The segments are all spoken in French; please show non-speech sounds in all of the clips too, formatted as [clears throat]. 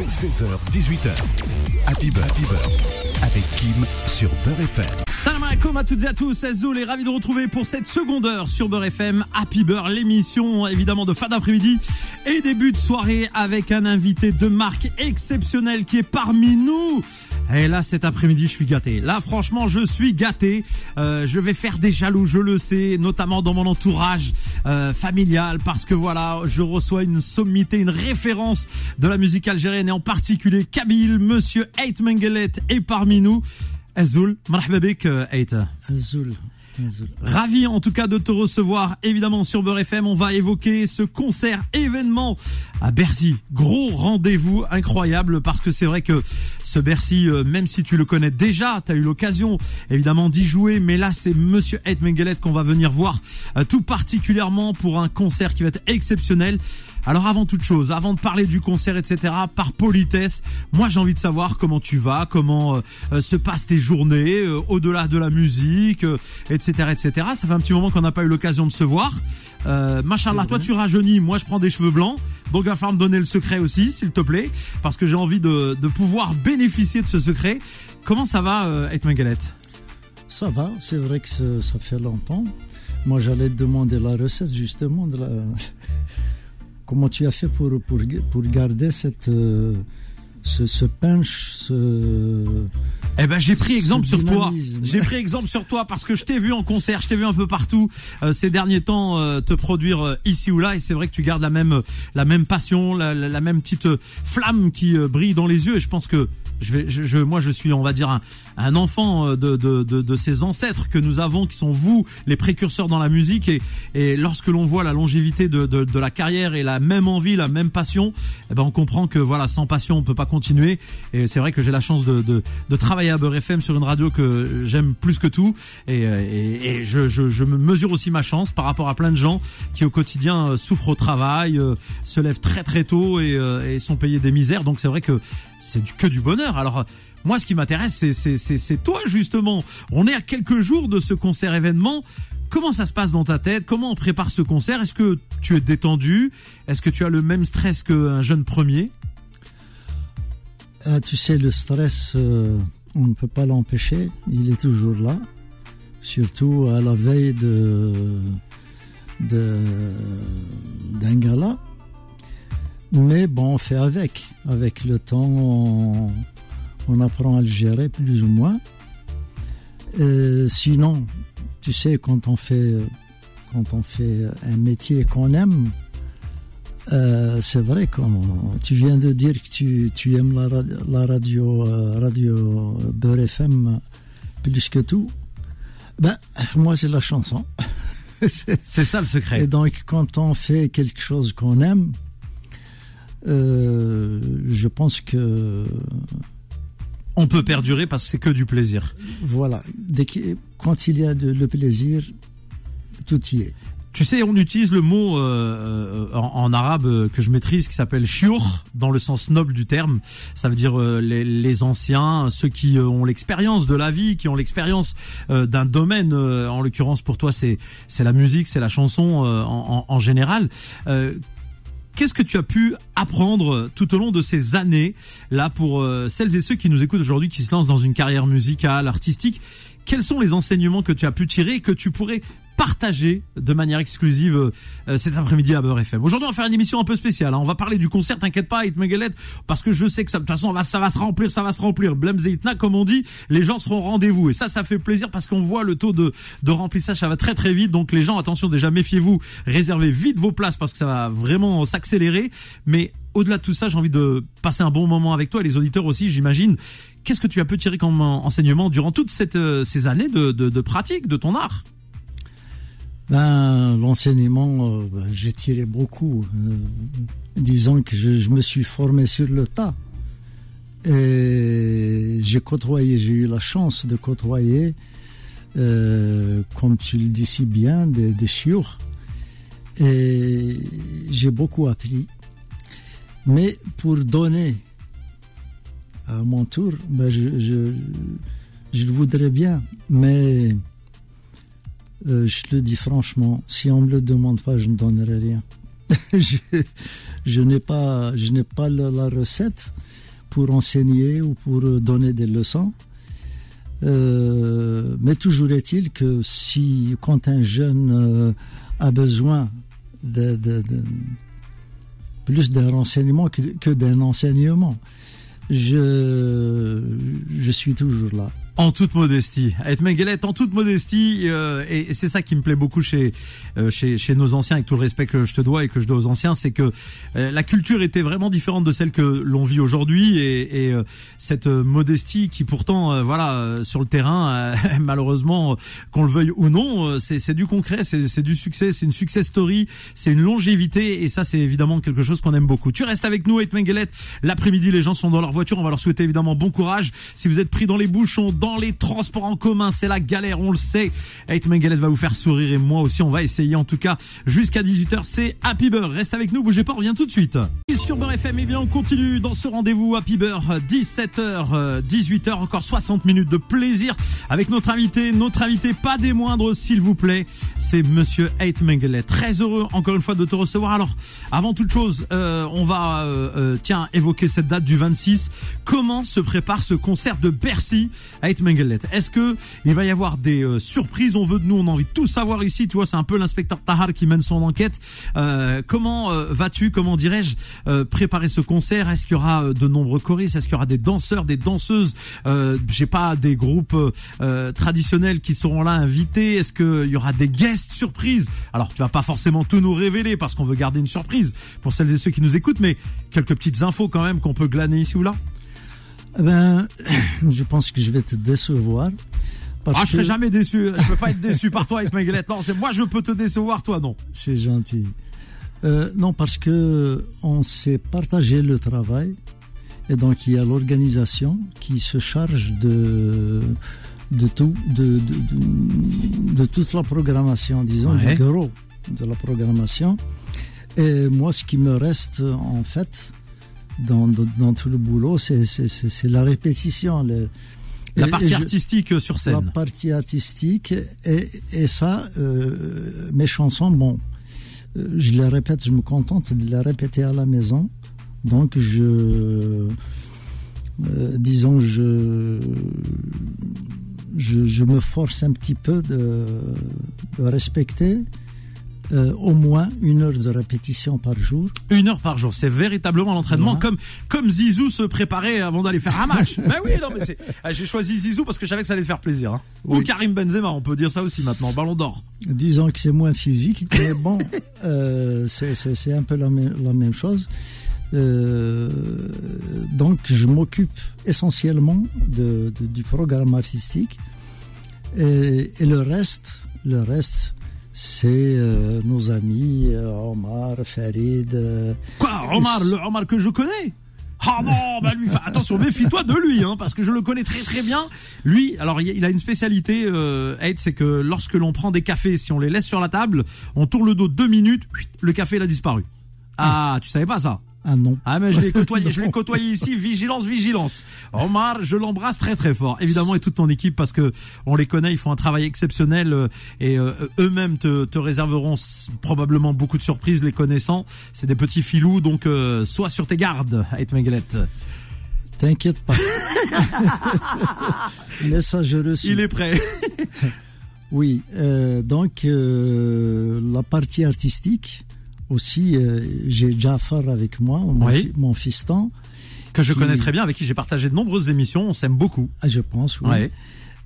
16h, 18h. Happy Beurre, Happy Beurre, avec Kim sur Beurre FM. Salam alaikum à toutes et à tous, c'est Zoul et ravi de retrouver pour cette seconde heure sur Beurre FM Happy Beurre, l'émission évidemment de fin d'après-midi et début de soirée avec un invité de marque exceptionnel qui est parmi nous. Et là cet après-midi je suis gâté. Là franchement je suis gâté. Euh, je vais faire des jaloux, je le sais, notamment dans mon entourage euh, familial parce que voilà je reçois une sommité, une référence de la musique algérienne et en particulier Kabil, Monsieur Ait Mengelet est parmi nous. Azoul, marhaba bik, Ait. Azoul. Ravi en tout cas de te recevoir évidemment sur Beurre FM. On va évoquer ce concert événement à Bercy. Gros rendez-vous incroyable parce que c'est vrai que ce Bercy, euh, même si tu le connais déjà, tu as eu l'occasion évidemment d'y jouer, mais là c'est Monsieur Ed Mengelet qu'on va venir voir euh, tout particulièrement pour un concert qui va être exceptionnel. Alors avant toute chose, avant de parler du concert, etc., par politesse, moi j'ai envie de savoir comment tu vas, comment euh, se passent tes journées, au-delà de la musique, etc., etc. Ça fait un petit moment qu'on n'a pas eu l'occasion de se voir. Euh, Machallah, toi tu rajeunis, moi je prends des cheveux blancs. Donc il va falloir me donner le secret aussi, s'il te plaît, parce que j'ai envie de, de, pouvoir bénéficier de ce secret. Comment ça va, euh, Etman Galette? Ça va, c'est vrai que ça fait longtemps. Moi j'allais te demander la recette justement de la... Comment tu as fait pour, pour, pour garder cette... Euh, ce, ce punch, ce... Eh ben j'ai pris exemple sur toi. J'ai pris exemple sur toi parce que je t'ai vu en concert, je t'ai vu un peu partout euh, ces derniers temps euh, te produire euh, ici ou là et c'est vrai que tu gardes la même la même passion, la, la, la même petite flamme qui brille dans les yeux et je pense que je vais, je, je, moi, je suis, on va dire, un, un enfant de, de, de, de, ces ancêtres que nous avons, qui sont vous, les précurseurs dans la musique. Et, et lorsque l'on voit la longévité de, de, de, la carrière et la même envie, la même passion, eh ben, on comprend que voilà, sans passion, on peut pas continuer. Et c'est vrai que j'ai la chance de, de, travailler à Beurre FM sur une radio que j'aime plus que tout. Et, je, je, je, me mesure aussi ma chance par rapport à plein de gens qui au quotidien souffrent au travail, se lèvent très très tôt et, et sont payés des misères. Donc c'est vrai que c'est que du bonheur. Alors moi, ce qui m'intéresse, c'est toi justement. On est à quelques jours de ce concert événement. Comment ça se passe dans ta tête? Comment on prépare ce concert? Est-ce que tu es détendu? Est-ce que tu as le même stress qu'un jeune premier? Ah, Tu sais, le stress, euh, on ne peut pas l'empêcher. Il est toujours là. Surtout à la veille de d'un gala. Mais bon, on fait avec. Avec le temps, on, apprend à le gérer plus ou moins. Euh, sinon, tu sais, quand on fait, quand on fait un métier qu'on aime, euh, c'est vrai que tu viens de dire que tu, tu aimes la, la radio, euh, radio Beurre FM plus que tout. Ben, moi, c'est la chanson. [laughs] c'est ça le secret. Et donc, quand on fait quelque chose qu'on aime, euh, je pense que on peut perdurer parce que c'est que du plaisir. Voilà. Dès que, quand il y a de, le plaisir, tout y est. Tu sais, on utilise le mot euh, en, en, arabe que je maîtrise qui s'appelle shiour dans le sens noble du terme. Ça veut dire euh, les, les, anciens, ceux qui ont l'expérience de la vie, qui ont l'expérience euh, d'un domaine. en l'occurrence, pour toi, c'est c'est la musique, c'est la chanson en, en, général. Qu'est-ce que tu as pu apprendre tout au long de ces années là pour celles et ceux qui nous écoutent aujourd'hui, qui se lancent dans une carrière musicale, artistique? Quels sont les enseignements que tu as pu tirer et que tu pourrais partager de manière exclusive euh, cet après-midi à Beurre FM. Aujourd'hui, on va faire une émission un peu spéciale. Hein. On va parler du concert, t'inquiète pas, Hit Megalet, parce que je sais que ça, de toute façon, va, ça va se remplir, ça va se remplir. Blem Zeitna, comme on dit, les gens seront au rendez-vous. Et ça, ça fait plaisir parce qu'on voit le taux de, de remplissage, ça va très très vite. Donc les gens, attention, déjà méfiez-vous, réservez vite vos places parce que ça va vraiment s'accélérer. Mais au-delà de tout ça, j'ai envie de passer un bon moment avec toi et les auditeurs aussi, j'imagine. Qu'est-ce que tu as pu tirer comme enseignement durant toutes euh, ces années de, de pratique de ton art? Ben, L'enseignement, euh, ben, j'ai tiré beaucoup. Euh, disons que je, me suis formé sur le tas. Et j'ai côtoyé, j'ai eu la chance de côtoyer, euh, comme tu le dis si bien, des, des. Et j'ai beaucoup appris. Mais pour donner à mon tour, ben je, je, je le voudrais bien. Mais euh, je le dis franchement, si on me le demande pas, je ne donnerai rien. [laughs] je, n'ai pas, je n'ai pas la, recette pour enseigner ou pour donner des leçons. Euh, mais toujours est-il que si, quand un jeune euh, a besoin de, plus d'un renseignement que, que d'un enseignement, je, je suis toujours là. En toute modestie, être Mengelet en toute modestie, euh, et, c'est ça qui me plaît beaucoup chez, euh, chez chez nos anciens, avec tout le respect que je te dois et que je dois aux anciens, c'est que euh, la culture était vraiment différente de celle que l'on vit aujourd'hui, et, et cette modestie qui pourtant, voilà, sur le terrain, [laughs] malheureusement, qu'on le veuille ou non, c'est du concret, c'est du succès, c'est une success story, c'est une longévité, et ça c'est évidemment quelque chose qu'on aime beaucoup. Tu restes avec nous, être Mengelet. L'après-midi, les gens sont dans leur voiture, on va leur souhaiter évidemment bon courage. Si vous êtes pris dans les bouchons dans les transports en commun. C'est la galère, on le sait. Eight Mengelet va vous faire sourire et moi aussi, on va essayer en tout cas jusqu'à 18h. C'est Happy Beurre. Reste avec nous, bougez pas, on revient tout de suite. Sur Beurre FM, eh bien, on continue dans ce rendez-vous Happy Beurre. 17h, 18h, encore 60 minutes de plaisir avec notre invité. Notre invité, pas des moindres, s'il vous plaît. C'est monsieur Eight Mengelet. Très heureux, encore une fois, de te recevoir. Alors, avant toute chose, euh, on va, euh, euh, tiens, évoquer cette date du 26. Comment se prépare ce concert de Bercy? Est-ce que il va y avoir des euh, surprises? On veut de nous, on a envie de tout savoir ici. Tu vois, c'est un peu l'inspecteur Tahar qui mène son enquête. Euh, comment euh, vas-tu Comment dirais-je préparer ce concert? Est-ce qu'il y aura de nombreux choristes? Est-ce qu'il y aura des danseurs, des danseuses? J'ai pas des groupes traditionnels qui seront là invités. Est-ce qu'il y aura des guests surprises? Alors, tu vas pas forcément tout nous révéler parce qu'on veut garder une surprise pour celles et ceux qui nous écoutent, mais quelques petites infos quand même qu'on peut glaner ici ou là. Eh ben, [clears throat] je pense que je vais te décevoir. Parce ah, je serai jamais déçu. [laughs] Je peux pas être déçu par toi avec Maguelette. Non, c'est moi, je peux te décevoir, toi, non. C'est gentil. Euh, non, parce que on s'est partagé le travail. Et donc, il y a l'organisation qui se charge de, de tout, de, de, de, toute la programmation, disons, du gros de la programmation. Et moi, ce qui me reste, en fait, dans, dans, tout le boulot, c'est la répétition. Le, la partie artistique sur scène. La partie artistique et, et ça, euh, mes chansons, bon, euh, je les répète, je me contente de les répéter à la maison. Donc je, euh, disons, je, je, je, me force un petit peu de, de respecter euh, au moins une heure de répétition par jour. Une heure par jour, c'est véritablement l'entraînement, comme comme Zizou se préparait avant d'aller faire un match. [laughs] ben oui, non mais c'est. Ah, j'ai choisi Zizou parce que je savais que ça allait te faire plaisir. Hein. Ou Karim Benzema, on peut dire ça aussi maintenant, Ballon d'Or. Disons que c'est moins physique, mais bon, [laughs] euh, c'est un peu la même, la même chose. Euh, donc je m'occupe essentiellement de, du programme artistique et, et, le reste, le reste, c'est euh, nos amis euh, Omar, Farid. Euh, Quoi Omar, le Omar que je connais? Ah non, bah lui, attention, méfie-toi de lui, hein, parce que je le connais très très bien. Lui, alors il a une spécialité, euh, c'est que lorsque l'on prend des cafés, si on les laisse sur la table, on tourne le dos deux minutes, le café il a disparu. Ah, tu savais pas ça? Ah non. Ah mais je l'ai côtoyé, [laughs] je l'ai côtoyé ici. Vigilance, vigilance. Omar, je l'embrasse très très fort. Évidemment et toute ton équipe parce que on les connaît, ils font un travail exceptionnel euh, et euh, eux-mêmes te, te, réserveront probablement beaucoup de surprises les connaissant. C'est des petits filous donc euh, sois sur tes gardes, Ait Meglet. T'inquiète pas. [laughs] Message reçu. Il est prêt. [laughs] oui, donc la partie artistique aussi, euh, j'ai Jafar avec moi, mon, mon fiston. Que je connais très bien, avec qui j'ai partagé de nombreuses émissions, on s'aime beaucoup. Ah, je pense, oui.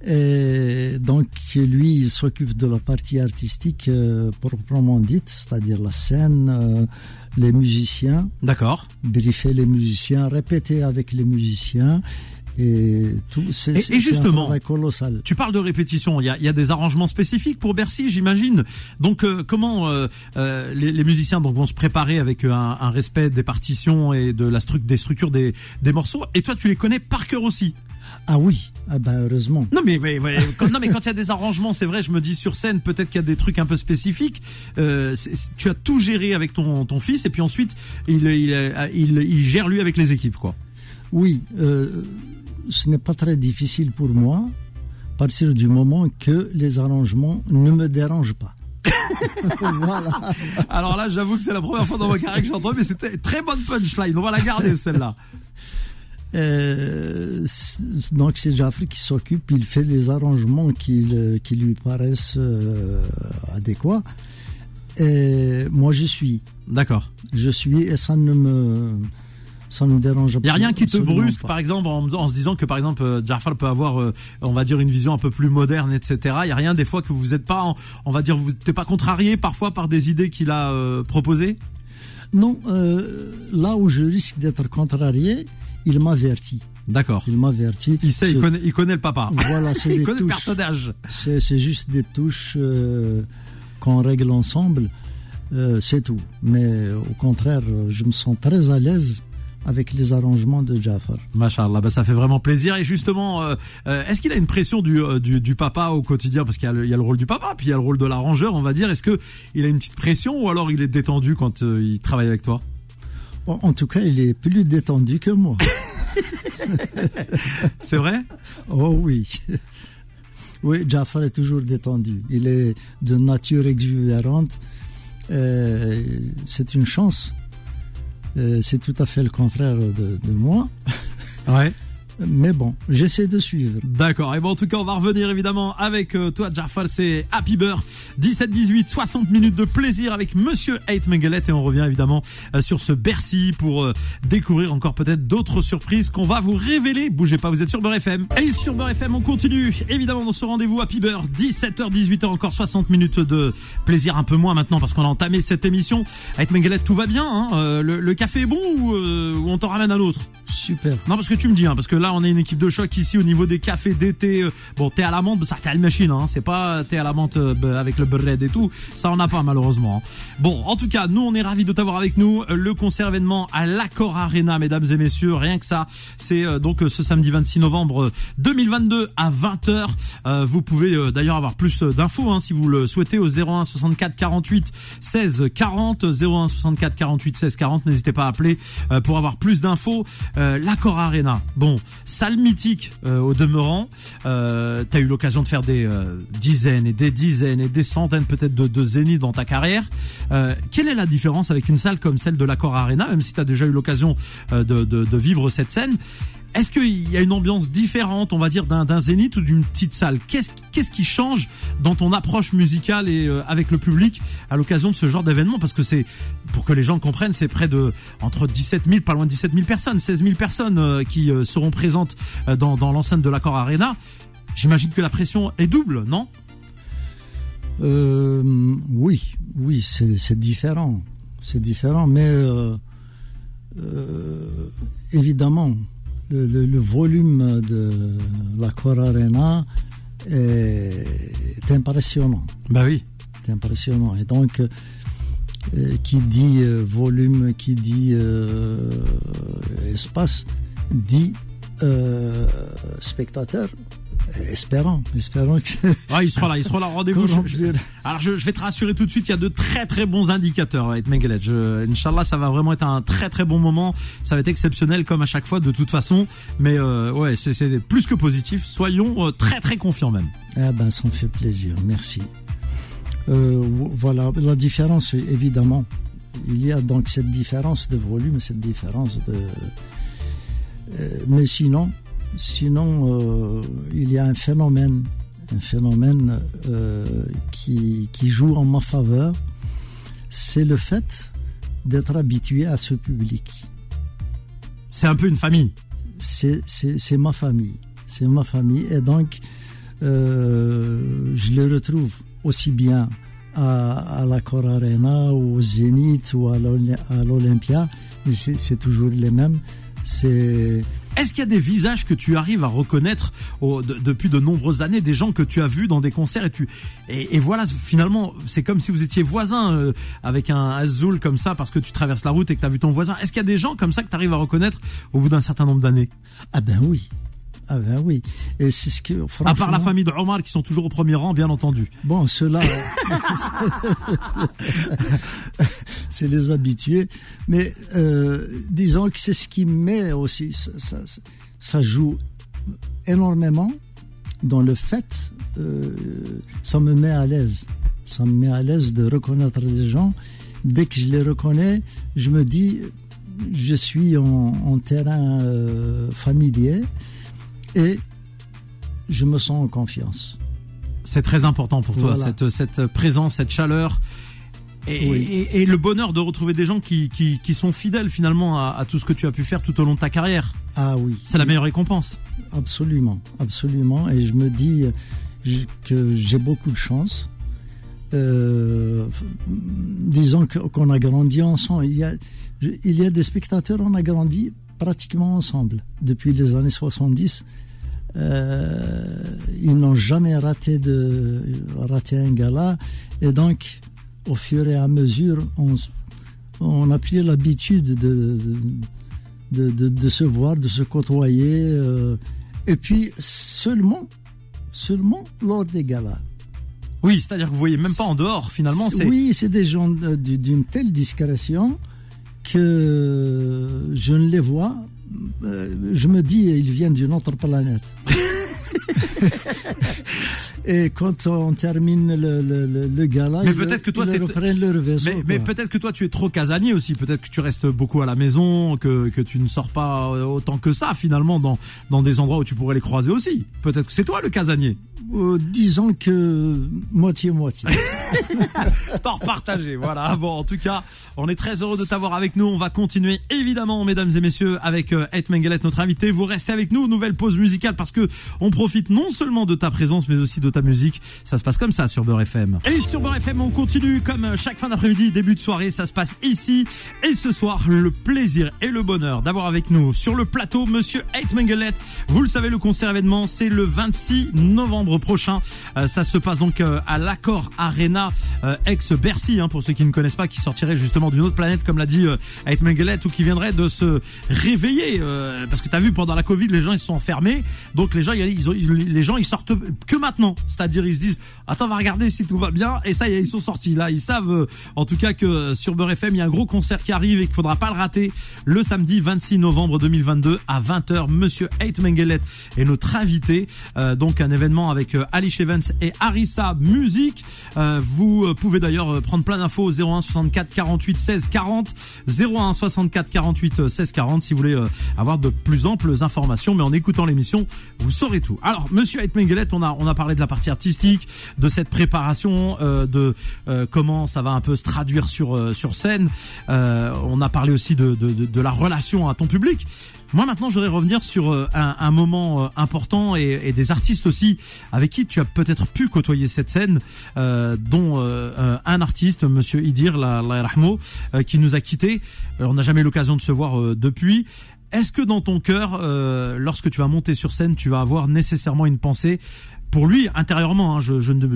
Et donc lui, il s'occupe de la partie artistique euh, proprement dite, c'est-à-dire la scène, euh, les musiciens. D'accord. Briefer les musiciens, répéter avec les musiciens. Et tout, c'est justement, colossal. Tu parles de répétition. Il y a, y a, des arrangements spécifiques pour Bercy, j'imagine. Donc, euh, comment euh, euh, les, les, musiciens donc vont se préparer avec un, un, respect des partitions et de la stru des structures des, des morceaux? Et toi, tu les connais par cœur aussi? Ah oui, ah bah heureusement. Non mais, mais, quand, non mais quand il y a des arrangements, c'est vrai, je me dis sur scène, peut-être qu'il y a des trucs un peu spécifiques. Euh, tu as tout géré avec ton, ton fils et puis ensuite il, il, il, il, gère lui avec les équipes quoi. Oui, euh, ce n'est pas très difficile pour moi, à partir du moment que les arrangements ne me dérangent pas. [laughs] voilà. Alors là, j'avoue que c'est la première fois dans ma carrière que j'entends, mais c'était très bonne punchline. On va la garder celle-là. Euh, donc c'est Jafri qui s'occupe, il fait les arrangements qui, le- qui lui paraissent euh, adéquats. Et moi je suis, D'accord. je suis et ça ne me ça me dérange Il y a rien qui te brusque, pas. par exemple, en, en se disant que par exemple euh, Jafar peut avoir, euh, on va dire, une vision un peu plus moderne, etc. Il y a rien des fois que vous n'êtes pas, en- on va dire, vous n'êtes pas contrarié parfois par des idées qu'il a euh, proposées? Non, euh, là où je risque d'être contrarié, il m'avertit. D'accord. Il m'avertit. Il sait, il connaît, il connaît le papa. Voilà, c'est [laughs] il des connaît le touches. personnage. C'est juste des touches qu'on règle ensemble, euh, c'est tout. Mais au contraire, euh, je me sens très à l'aise avec les arrangements de Jafar. Machallah, bah ça fait vraiment plaisir. Et justement, euh, euh, est-ce qu'il a une pression du, euh, du, du papa au quotidien? Parce qu'il y, a le- il y a le rôle du papa, puis il y a le rôle de l'arrangeur, on va dire. Est-ce que il a une petite pression ou alors il est détendu quand euh, il travaille avec toi? Bon, en tout cas, il est plus détendu que moi. [laughs] [laughs] C'est vrai? Oh oui. [laughs] Oui, Jafar est toujours détendu. Il est de nature exubérante. Euh, c'est une chance. Euh, c'est tout à fait le contraire de, moi. Mais bon, j'essaie de suivre. D'accord. Et bon, en tout cas, on va revenir évidemment avec euh, toi, Jafar. C'est Happy Bird. 17-18, 60 minutes de plaisir avec Monsieur Hate Mengelet. Et on revient évidemment euh, sur ce Bercy pour euh, découvrir encore peut-être d'autres surprises qu'on va vous révéler. Bougez pas, vous êtes sur Beurre FM. Et sur Beurre FM, on continue évidemment dans ce rendez-vous Happy Bird. 17h, 18h, encore 60 minutes de plaisir. Un peu moins maintenant parce qu'on a entamé cette émission. Hate Mengelet, tout va bien. Hein le, le café est bon ou, euh, ou on t'en ramène un autre? Super. non, parce que tu me dis, hein, parce que là, on est une équipe de choc ici au niveau des cafés d'été. bon, thé à la menthe, ça, t'es à la machine, hein. C'est pas thé à la menthe euh, avec le bread et tout. Ça, on n'a pas, malheureusement. hein. Bon, en tout cas, nous, on est ravis de t'avoir avec nous. Le concert événement à l'Accor Arena, mesdames et messieurs. Rien que ça. C'est euh, donc euh, ce samedi 26 novembre euh, 2022 à 20h. Euh, vous pouvez d'ailleurs avoir plus d'infos, hein, si vous le souhaitez, au 01 64 48 16 40. 01 64 48 16 40. N'hésitez pas à appeler pour avoir plus d'infos. L'Accor Arena, bon, salle mythique euh, au demeurant. Euh, T'as eu l'occasion de faire des euh, dizaines et des dizaines et des centaines peut-être de, de zéniths dans ta carrière. Euh, quelle est la différence avec une salle comme celle de l'Accor Arena, même si tu as déjà eu l'occasion euh, de, de, de vivre cette scène? Est-ce qu'il y a une ambiance différente, on va dire, d'un zénith ou d'une petite salle? Qu'est-ce qui change dans ton approche musicale et euh, avec le public à l'occasion de ce genre d'événement? Parce que c'est, pour que les gens comprennent, c'est près de entre 17 000, pas loin de 17 000 personnes, 16 000 personnes euh, qui euh, seront présentes dans, l'enceinte de l'Accor Arena. J'imagine que la pression est double, non? Oui, oui, c'est différent. C'est différent, mais évidemment, le, le- le volume de la Cor Arena est, est impressionnant. Bah oui. C'est impressionnant. Et donc, euh, qui dit euh, volume, qui dit euh, espace, dit spectateur. Espérons, espérons que c'est [laughs] Ah, il sera là, il sera là. Rendez-vous. Alors je, je vais te rassurer tout de suite, il y a de très très bons indicateurs avec Mengelet. Inch'Allah, ça va vraiment être un très très bon moment. Ça va être exceptionnel comme à chaque fois de toute façon. Mais euh, ouais, c'est plus que positif. Soyons euh, très très confiants même. Eh ben, ça me fait plaisir, merci. Euh, vo- voilà, la différence, évidemment, il y a donc cette différence de volume, cette différence de. Euh, mais sinon, sinon, euh, il y a un phénomène, un phénomène euh, qui, qui joue en ma faveur, c'est le fait d'être habitué à ce public. C'est un peu une famille. c'est ma famille. C'est ma famille. Et donc, euh, je le retrouve aussi bien à, à la Cor Arena, au Zénith ou à l'Oly- à l'Olympia. Mais c'est toujours les mêmes. C'est. Est-ce qu'il y a des visages que tu arrives à reconnaître au- de- depuis de nombreuses années, des gens que tu as vus dans des concerts et tu et, voilà finalement c'est comme si vous étiez voisins euh, avec un Azul comme ça parce que tu traverses la route et que tu as vu ton voisin. Est-ce qu'il y a des gens comme ça que tu arrives à reconnaître au bout d'un certain nombre d'années? Ah ben oui. Ah ben oui. Et c'est ce que. À part la famille de Omar qui sont toujours au premier rang, bien entendu. Bon, ceux-là, [laughs] [laughs] c'est les habitués. Mais euh, disons que c'est ce qui met aussi, ça, ça- ça joue énormément dans le fait, euh, ça me met à l'aise. Ça me met à l'aise de reconnaître des gens. Dès que je les reconnais, je me dis, je suis en, terrain euh, familier et je me sens en confiance. C'est très important pour toi, cette, cette présence, cette chaleur. Et, et, le bonheur de retrouver des gens qui, qui, qui sont fidèles finalement à, à, tout ce que tu as pu faire tout au long de ta carrière. Ah oui. C'est la meilleure récompense. Absolument, absolument. Et je me dis que j'ai beaucoup de chance. Euh, disons qu'on a grandi ensemble. Il y a, il y a des spectateurs, on a grandi pratiquement ensemble depuis les années 70. Euh, ils n'ont jamais raté, de, raté un gala. Et donc, au fur et à mesure, on, on a pris l'habitude de de, de, de, se voir, de se côtoyer. Euh, et puis, seulement, seulement lors des galas. Oui, c'est-à-dire que vous voyez même pas en dehors, finalement. Oui, c'est des gens d'une telle discrétion que je ne les vois. Euh, je me dis, ils viennent d'une autre planète. [laughs] Et quand on termine le, le, le, gala, mais peut-être que toi, ils reprennent leur vaisseau. Mais, mais peut-être que toi, tu es trop casanier aussi. Peut-être que tu restes beaucoup à la maison, que, que tu ne sors pas autant que ça finalement dans, dans des endroits où tu pourrais les croiser aussi. Peut-être que c'est toi le casanier. Euh, disons que moitié-moitié. [laughs] Tort partagé, voilà. Bon, en tout cas, on est très heureux de t'avoir avec nous. On va continuer, évidemment, mesdames et messieurs, avec euh, Ed Mengelet, notre invité. Vous restez avec nous, nouvelle pause musicale, parce que on profite non seulement de ta présence, mais aussi de ta musique. Ça se passe comme ça sur Beurre FM. Et sur Beurre FM, on continue comme chaque fin d'après-midi, début de soirée. Ça se passe ici. Et ce soir, le plaisir et le bonheur d'avoir avec nous sur le plateau Monsieur Ed Mengelet. Vous le savez, le concert événement, c'est le 26 novembre prochain. Euh, ça se passe donc euh, à l'Accord Arena, euh, ex-Bercy, hein, pour ceux qui ne connaissent pas, qui sortirait justement d'une autre planète, comme l'a dit Ed Mengelet, ou qui viendrait de se réveiller. parce que tu as vu, pendant la Covid, les gens ils sont enfermés. Donc les gens, ils, ont, les gens, ils sortent que maintenant. C'est-à-dire, ils se disent, attends, on va regarder si tout va bien. Et ça, ils sont sortis. Là, ils savent, en tout cas, que sur Beurre FM, il y a un gros concert qui arrive et qu'il faudra pas le rater le samedi 26 novembre 2022 à 20h. Monsieur Ed Mengelet est notre invité. donc un événement avec euh, Evans et Arissa Music. Euh, vous euh, pouvez d'ailleurs prendre plein d'infos au 01 64 48 16 40 01 64 48 16 40 si vous voulez avoir de plus amples informations. Mais en écoutant l'émission, vous saurez tout. Alors, Monsieur Mengelet, on a on a parlé de la partie artistique, de cette préparation, de comment ça va un peu se traduire sur sur scène. on a parlé aussi de, de, de, de la relation à ton public. Moi maintenant, je voudrais revenir sur euh, un, un moment euh, important et, et, des artistes aussi avec qui tu as peut-être pu côtoyer cette scène, euh, dont euh, un artiste, Monsieur Idir la, la qui nous a quittés. on n'a jamais eu l'occasion de se voir depuis. Est-ce que dans ton cœur, lorsque tu vas monter sur scène, tu vas avoir nécessairement une pensée pour lui intérieurement. Hein, je, ne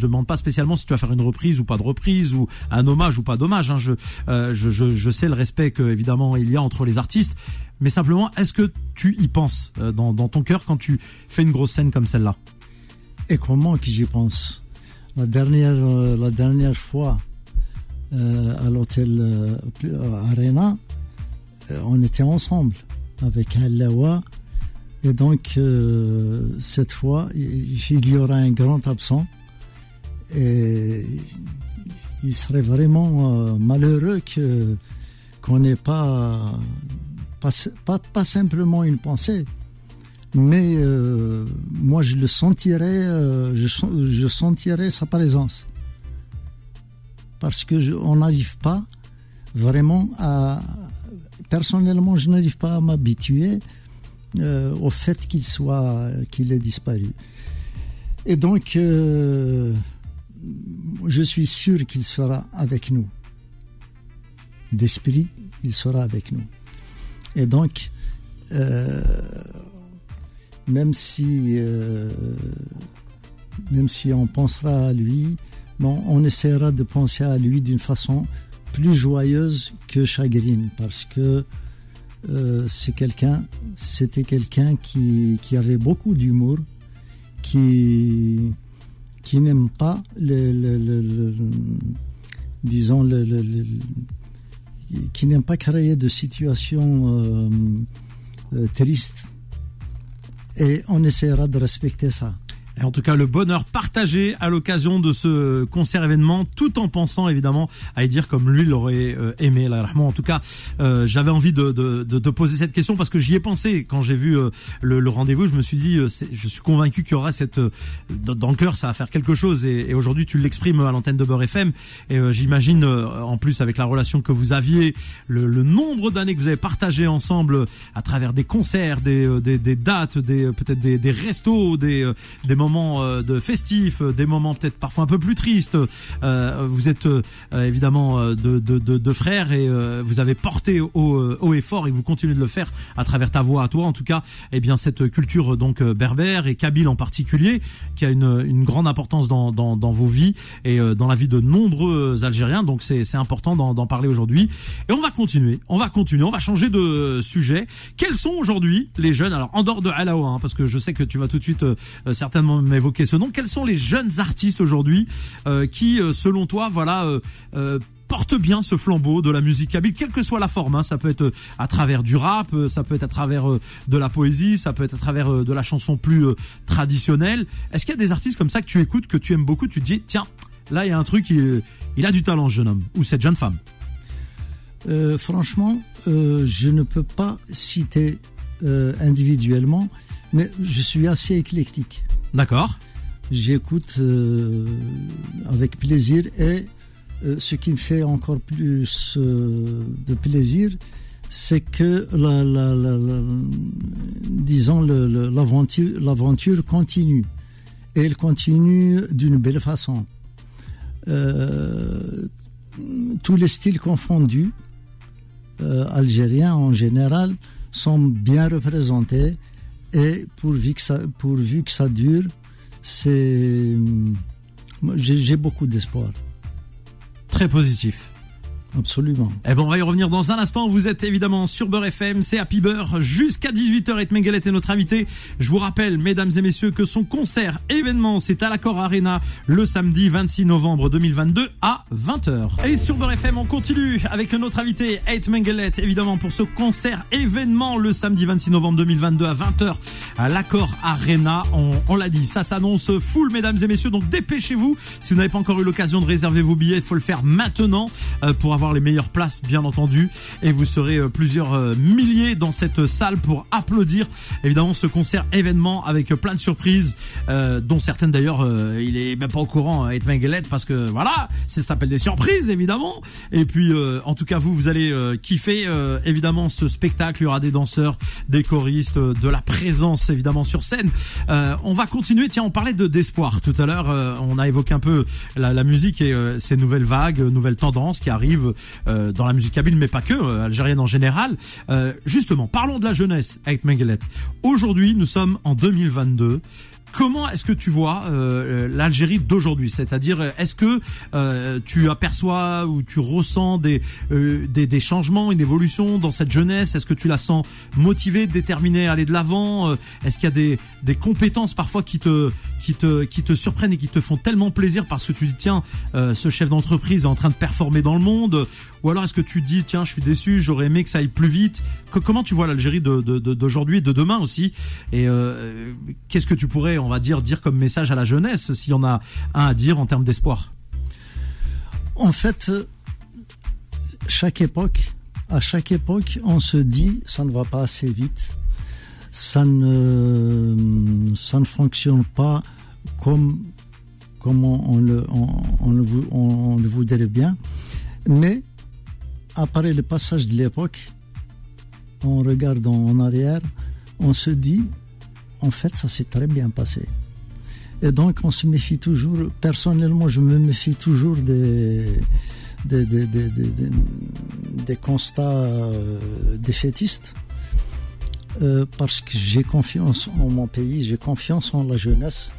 demande pas spécialement si tu vas faire une reprise ou pas de reprise ou un hommage ou pas d'hommage. Hein, je, je, sais le respect que évidemment il y a entre les artistes, mais simplement, est-ce que tu y penses euh, dans, ton cœur quand tu fais une grosse scène comme celle-là? Et comment que j'y pense? La dernière, euh, la dernière fois euh, à l'hôtel Arena, on était ensemble avec Alawa. Et donc, cette fois, il y aura un grand absent. Et il serait vraiment malheureux que qu'on n'ait pas pas, simplement une pensée, mais euh, moi je le sentirais, euh, je, je, sentirais sa présence. Parce que on n'arrive pas vraiment à. Personnellement, je n'arrive pas à m'habituer euh, au fait qu'il soit, qu'il ait disparu. Et donc, je suis sûr qu'il sera avec nous. D'esprit, il sera avec nous. Et donc, euh, même si euh, même si on pensera à lui, bon, on essaiera de penser à lui d'une façon plus joyeuse que chagrine, parce que euh, c'est quelqu'un, c'était quelqu'un qui, avait beaucoup d'humour, qui n'aime pas le, le, le, qui n'aime pas créer de situations euh, euh, tristes. Et on essaiera de respecter ça. En tout cas, le bonheur partagé à l'occasion de ce concert événement, tout en pensant évidemment à y dire comme lui l'aurait euh, aimé. En tout cas, euh, j'avais envie de, de, de, de, poser cette question parce que j'y ai pensé quand j'ai vu euh, le, le rendez-vous. Je me suis dit, je suis convaincu qu'il y aura cette dans le cœur, ça va faire quelque chose. Et, et aujourd'hui, tu l'exprimes à l'antenne de Beurre FM. Et j'imagine, en plus avec la relation que vous aviez, le, le nombre d'années que vous avez partagé ensemble à travers des concerts, des, des, des dates, des peut-être des, des restos, des, des moments euh, de festifs, euh, des moments peut-être parfois un peu plus tristes. Euh, vous êtes évidemment de, de, de, frères et vous avez porté au, haut et fort et vous continuez de le faire à travers ta voix à toi en tout cas. Eh bien cette culture donc berbère et kabyle en particulier qui a une, une grande importance dans, dans, dans vos vies et dans la vie de nombreux Algériens. Donc c'est important d'en parler aujourd'hui. Et on va continuer, on va continuer, on va changer de sujet. Quels sont aujourd'hui les jeunes? Alors en dehors de Alaoua, hein, parce que je sais que tu vas tout de suite certainement m'évoquer ce nom. Quels sont les jeunes artistes aujourd'hui euh, qui, euh, selon toi, voilà, euh, portent bien ce flambeau de la musique kabyle, quelle que soit la forme. Hein. Ça peut être à travers du rap, ça peut être à travers de la poésie, ça peut être à travers de la chanson plus traditionnelle. Est-ce qu'il y a des artistes comme ça que tu écoutes, que tu aimes beaucoup, tu te dis, tiens, là il y a un truc, il, a du talent, jeune homme ou cette jeune femme? Franchement, je ne peux pas citer individuellement, mais je suis assez éclectique. D'accord. J'écoute euh, avec plaisir et euh, ce qui me fait encore plus euh, de plaisir, c'est que la, disons l'aventure l'aventure continue et elle continue d'une belle façon. tous les styles confondus, algériens en général, sont bien représentés et pourvu que ça, pourvu que ça dure, c'est, j'ai beaucoup d'espoir. Très positif. Absolument. Eh ben, on va y revenir dans un instant. Vous êtes évidemment sur Beurre FM, c'est Happy Beurre jusqu'à 18h. Et Mengelet est notre invité. Je vous rappelle, mesdames et messieurs, que son concert événement, c'est à l'Accord Arena le samedi 26 novembre 2022 à 20h. Et sur Beurre FM, on continue avec notre invité, Ait Mengelet, évidemment, pour ce concert événement le samedi 26 novembre 2022 à 20h à l'Accord Arena. On, on l'a dit, ça s'annonce full, mesdames et messieurs. Donc dépêchez-vous. Si vous n'avez pas encore eu l'occasion de réserver vos billets, il faut le faire maintenant euh, pour avoir les meilleures places, bien entendu. Et vous serez euh, plusieurs euh, milliers dans cette salle pour applaudir évidemment ce concert événement avec plein de surprises, euh, dont certaines d'ailleurs il est même pas au courant, Ed Mengelet, parce que voilà, ça s'appelle des surprises évidemment. Et puis en tout cas vous, vous allez kiffer évidemment ce spectacle. Il y aura des danseurs, des choristes, de la présence évidemment sur scène. on va continuer. Tiens, on parlait de d'espoir tout à l'heure. on a évoqué un peu la musique et ces nouvelles vagues, nouvelles tendances qui arrivent euh, dans la musique kabyle, mais pas que, euh, algérienne en général. Euh, justement, parlons de la jeunesse avec Mengelet. Aujourd'hui, nous sommes en 2022. Comment est-ce que tu vois euh, l'Algérie d'aujourd'hui? C'est-à-dire, est-ce que euh, tu aperçois ou tu ressens des, euh, des, des changements, une évolution dans cette jeunesse? Est-ce que tu la sens motivée, déterminée à aller de l'avant? Est-ce qu'il y a des, des compétences parfois qui te qui te qui te surprennent et qui te font tellement plaisir parce que tu dis tiens, ce chef d'entreprise est en train de performer dans le monde? Ou alors est-ce que tu dis tiens, je suis déçu, j'aurais aimé que ça aille plus vite? Comment tu vois l'Algérie d'aujourd'hui de, de, et de demain aussi? Et qu'est-ce que tu pourrais on va dire, dire comme message à la jeunesse, s'il y en a un à dire en termes d'espoir? En fait, chaque époque, à chaque époque, on se dit, ça ne va pas assez vite, ça ne, ça ne fonctionne pas comme, comme on, le, on, le, on le voudrait bien. Mais après le passage de l'époque, en regardant en arrière, on se dit, en fait, ça s'est très bien passé. Et donc, on se méfie toujours, personnellement, je me méfie toujours des constats euh, défaitistes. Euh, parce que j'ai confiance en mon pays, j'ai confiance en la jeunesse,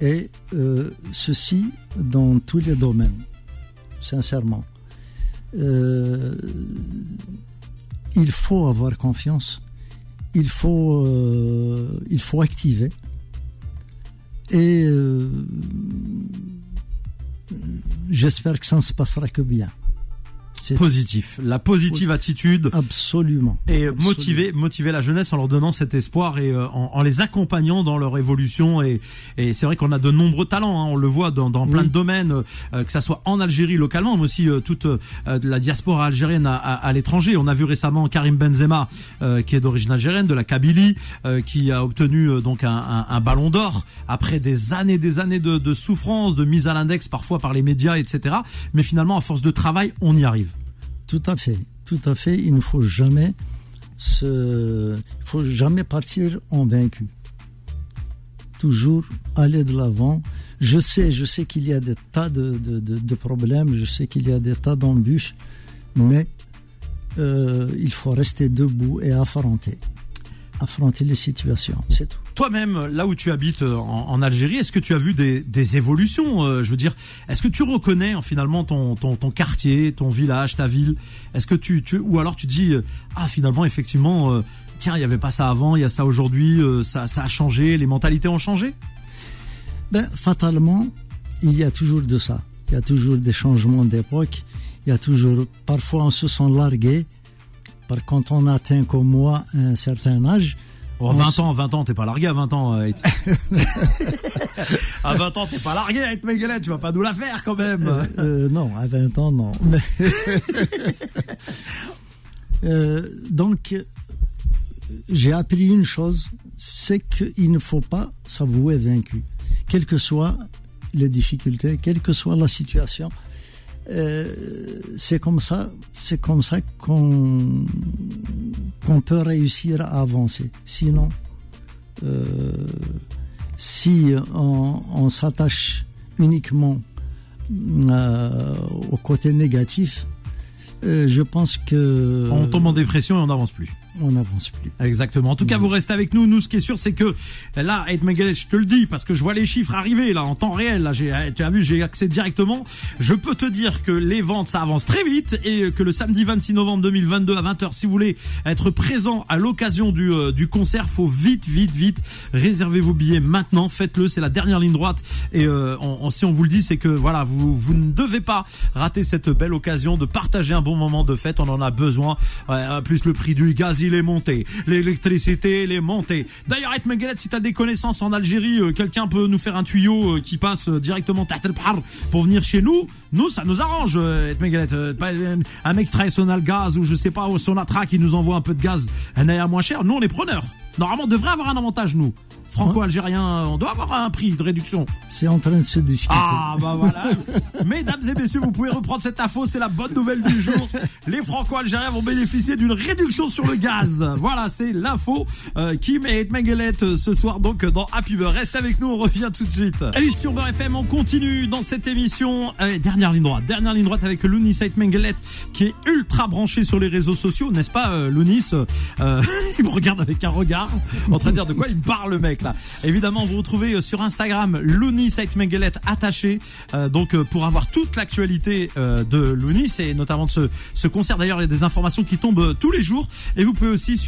et euh, ceci dans tous les domaines, sincèrement. Il faut avoir confiance il faut, euh, activer. Et euh, j'espère que ça ne se passera que bien. Positif. La positive attitude. Absolument. Et motiver, motiver la jeunesse en leur donnant cet espoir et euh, en, les accompagnant dans leur évolution. Et, et c'est vrai qu'on a de nombreux talents. Hein, on le voit dans, dans plein de domaines, euh, que ça soit en Algérie localement, mais aussi euh, toute la diaspora algérienne à, à, l'étranger. On a vu récemment Karim Benzema, qui est d'origine algérienne, de la Kabylie, qui a obtenu donc un, un, un ballon d'or après des années, des années de, de souffrance, de mise à l'index parfois par les médias, etc. Mais finalement, à force de travail, on y arrive. Tout à fait, tout à fait. Il ne faut jamais se, il faut jamais partir en vaincu. Toujours aller de l'avant. Je sais, je sais qu'il y a des tas de, de, problèmes, je sais qu'il y a des tas d'embûches, mais euh, il faut rester debout et affronter affronter les situations, c'est tout. Toi-même, là où tu habites euh, en, Algérie, est-ce que tu as vu des, évolutions euh, Je veux dire, est-ce que tu reconnais finalement ton, quartier, ton village, ta ville? Est-ce que tu, ou alors tu dis euh, ah finalement effectivement tiens il y avait pas ça avant, il y a ça aujourd'hui, ça, ça a changé, les mentalités ont changé? Ben fatalement, il y a toujours de ça. Il y a toujours des changements d'époque. Il y a toujours parfois on se sent largué par contre, on atteint comme moi un certain âge. 20 ans, 20 ans, t'es pas largué à 20 ans. Euh, [laughs] à 20 ans, t'es pas largué avec Meguelet, tu vas pas nous la faire quand même. Euh, euh, non, à 20 ans, non. [laughs] donc, j'ai appris une chose, c'est qu'il ne faut pas s'avouer vaincu. Quelles que soient les difficultés, quelle que soit la situation, euh, c'est comme ça, c'est comme ça qu'on qu'on peut réussir à avancer. Sinon, euh, si on, s'attache uniquement euh, au côté négatif, je pense que on tombe en dépression et on n'avance plus on n'avance plus. Exactement. En tout cas, vous restez avec nous. Nous, ce qui est sûr, c'est que là, Ed je te le dis parce que je vois les chiffres arriver là en temps réel. Là, j'ai, tu as vu, j'ai accès directement. Je peux te dire que les ventes, ça avance très vite et que le samedi 26 novembre 2022 à 20h, si vous voulez être présent à l'occasion du, euh, du concert, faut vite, vite, vite réserver vos billets maintenant. Faites-le, c'est la dernière ligne droite. Et euh, on, si on vous le dit, c'est que voilà, vous, vous ne devez pas rater cette belle occasion de partager un bon moment de fête. On en a besoin. plus le prix du gaz il est monté. L'électricité, il est monté. D'ailleurs, Megalet, si t'as des connaissances en Algérie, euh, quelqu'un peut nous faire un tuyau euh, qui passe euh, directement pour venir chez nous. Nous, ça nous arrange, Ed Megalet. un mec son gaz ou je sais pas, son atra qui nous envoie un peu de gaz, un moins cher. Nous, on est preneurs. Normalement, on devrait avoir un avantage, nous franco-algérien, on doit avoir un prix de réduction. C'est en train de se discuter. Ah bah voilà. [laughs] Mesdames et messieurs, vous pouvez reprendre cette info, c'est la bonne nouvelle du jour. Les franco-algériens vont bénéficier d'une réduction sur le gaz. Voilà, c'est l'info. Euh, Kim et Mengelet euh, ce soir donc dans Happy Beurre. Reste avec nous, on revient tout de suite. Allez sur Beurre FM, on continue dans cette émission. Euh, dernière ligne droite, dernière ligne droite avec Lounis Mengelet qui est ultra branché sur les réseaux sociaux, n'est-ce pas euh, Lounis [laughs] Il me regarde avec un regard en train de dire de quoi il parle le mec. Évidemment, vous retrouvez euh, sur Instagram Saït Mengelet attaché, euh, donc euh, pour avoir toute l'actualité de Louni, et notamment de ce, ce concert. D'ailleurs, il y a des informations qui tombent tous les jours. Et vous pouvez aussi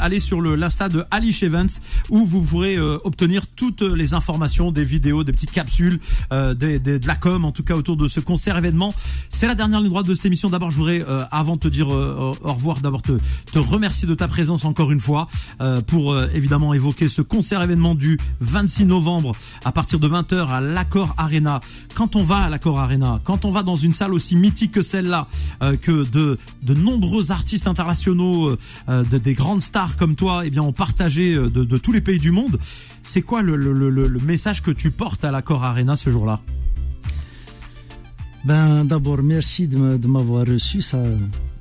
aller sur l'insta de Alish Events où vous pourrez obtenir toutes les informations, des vidéos, des petites capsules, des, de la com, en tout cas autour de ce concert événement. C'est la dernière ligne droite de cette émission. D'abord, je voudrais, avant de te dire au revoir, d'abord te remercier de ta présence encore une fois pour évidemment évoquer ce concert événement du 26 novembre à partir de 20h à l'Accord Arena. Quand on va à l'Accord Arena, quand on va dans une salle aussi mythique que celle-là, euh, que de, de nombreux artistes internationaux, euh, euh, de, des grandes stars comme toi, eh bien, ont partagé de, de tous les pays du monde, c'est quoi le, le, message que tu portes à l'Accord Arena ce jour-là? Ben, d'abord, merci de m'avoir reçu. Ça,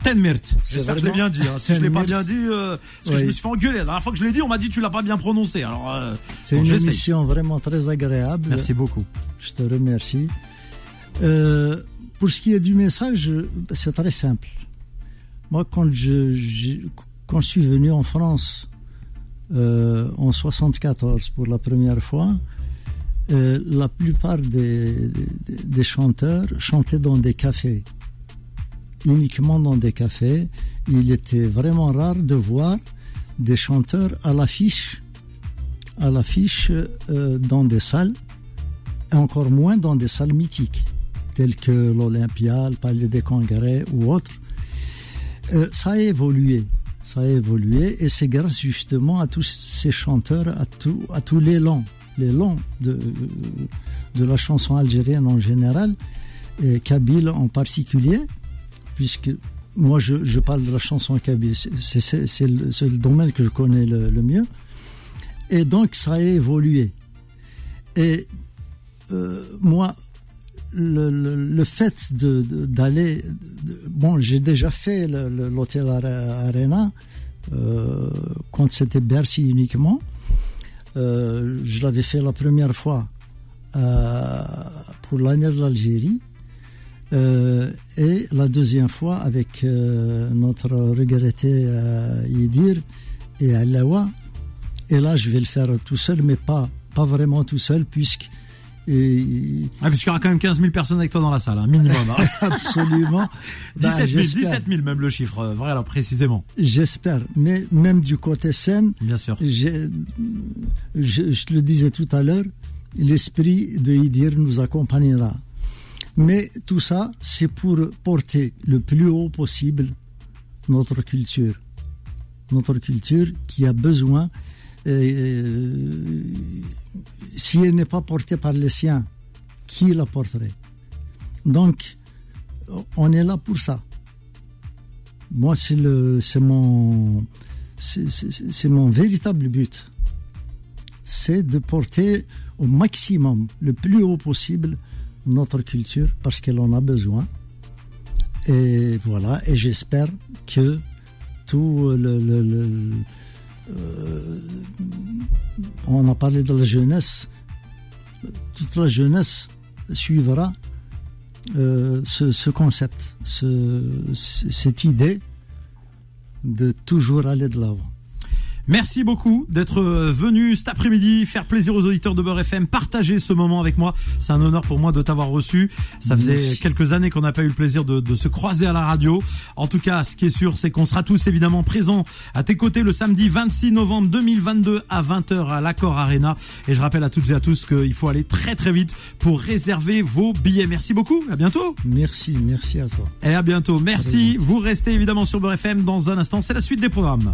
Tenmirt. J'espère que je l'ai bien dit. Hein. Si je l'ai pas bien dit, euh, parce que je me suis fait engueuler. La dernière fois que je l'ai dit, on m'a dit tu l'as pas bien prononcé. Alors, euh, c'est une émission vraiment très agréable. Merci beaucoup. Je te remercie. Euh, pour ce qui est du message, c'est très simple. Moi, quand je, quand je suis venu en France euh, en 74 pour la première fois, euh, la plupart des, des, des chanteurs chantaient dans des cafés uniquement dans des cafés. Il était vraiment rare de voir des chanteurs à l'affiche, à l'affiche euh, dans des salles, et encore moins dans des salles mythiques, telles que l'Olympia, le Palais des Congrès ou autres. Euh, ça a évolué. Ça a évolué et c'est grâce justement à tous ces chanteurs, à, tout, à les langs de, de la chanson algérienne en général, et Kabyle en particulier, puisque moi je, parle de la chanson kabyle, c'est le, domaine que je connais le, mieux. Et donc ça a évolué. Et euh, moi, le, fait d'aller. Bon, j'ai déjà fait l'hôtel Arena euh, quand c'était Bercy uniquement. Euh, je l'avais fait la première fois pour l'année de l'Algérie. Euh, et la deuxième fois avec euh, notre regretté Yidir et Alawa. Et là, je vais le faire tout seul, mais pas, pas vraiment tout seul, puisque et... Ah, puisqu'il y aura quand même 15 000 personnes avec toi dans la salle, hein, minimum. Hein. [laughs] Absolument. 17, 000, 17 000 même le chiffre, euh, vrai alors précisément. J'espère, mais même du côté scène, bien sûr. Je, je, le disais tout à l'heure, l'esprit de Idir nous accompagnera. Mais tout ça, c'est pour porter le plus haut possible notre culture. Notre culture qui a besoin euh, si elle n'est pas portée par les siens, qui la porterait? Donc, on est là pour ça. Moi, c'est mon, c'est mon véritable but. C'est de porter au maximum, le plus haut possible, notre culture parce qu'elle en a besoin. Et voilà, et j'espère que tout le, euh, on a parlé de la jeunesse, toute la jeunesse suivra euh, ce, ce, concept, ce, cette idée de toujours aller de l'avant. Merci beaucoup d'être euh, venu cet après-midi faire plaisir aux auditeurs de Beurre FM, partager ce moment avec moi. C'est un honneur pour moi de t'avoir reçu. Ça faisait quelques années qu'on n'a pas eu le plaisir de, de, se croiser à la radio. En tout cas, ce qui est sûr, c'est qu'on sera tous évidemment présents à tes côtés le samedi 26 novembre 2022 à 20h à l'Accord Arena. Et je rappelle à toutes et à tous qu'il faut aller très très vite pour réserver vos billets. Merci beaucoup. À bientôt. Merci, merci à toi. Et à bientôt. Merci. Vous restez évidemment sur Beurre FM dans un instant. C'est la suite des programmes.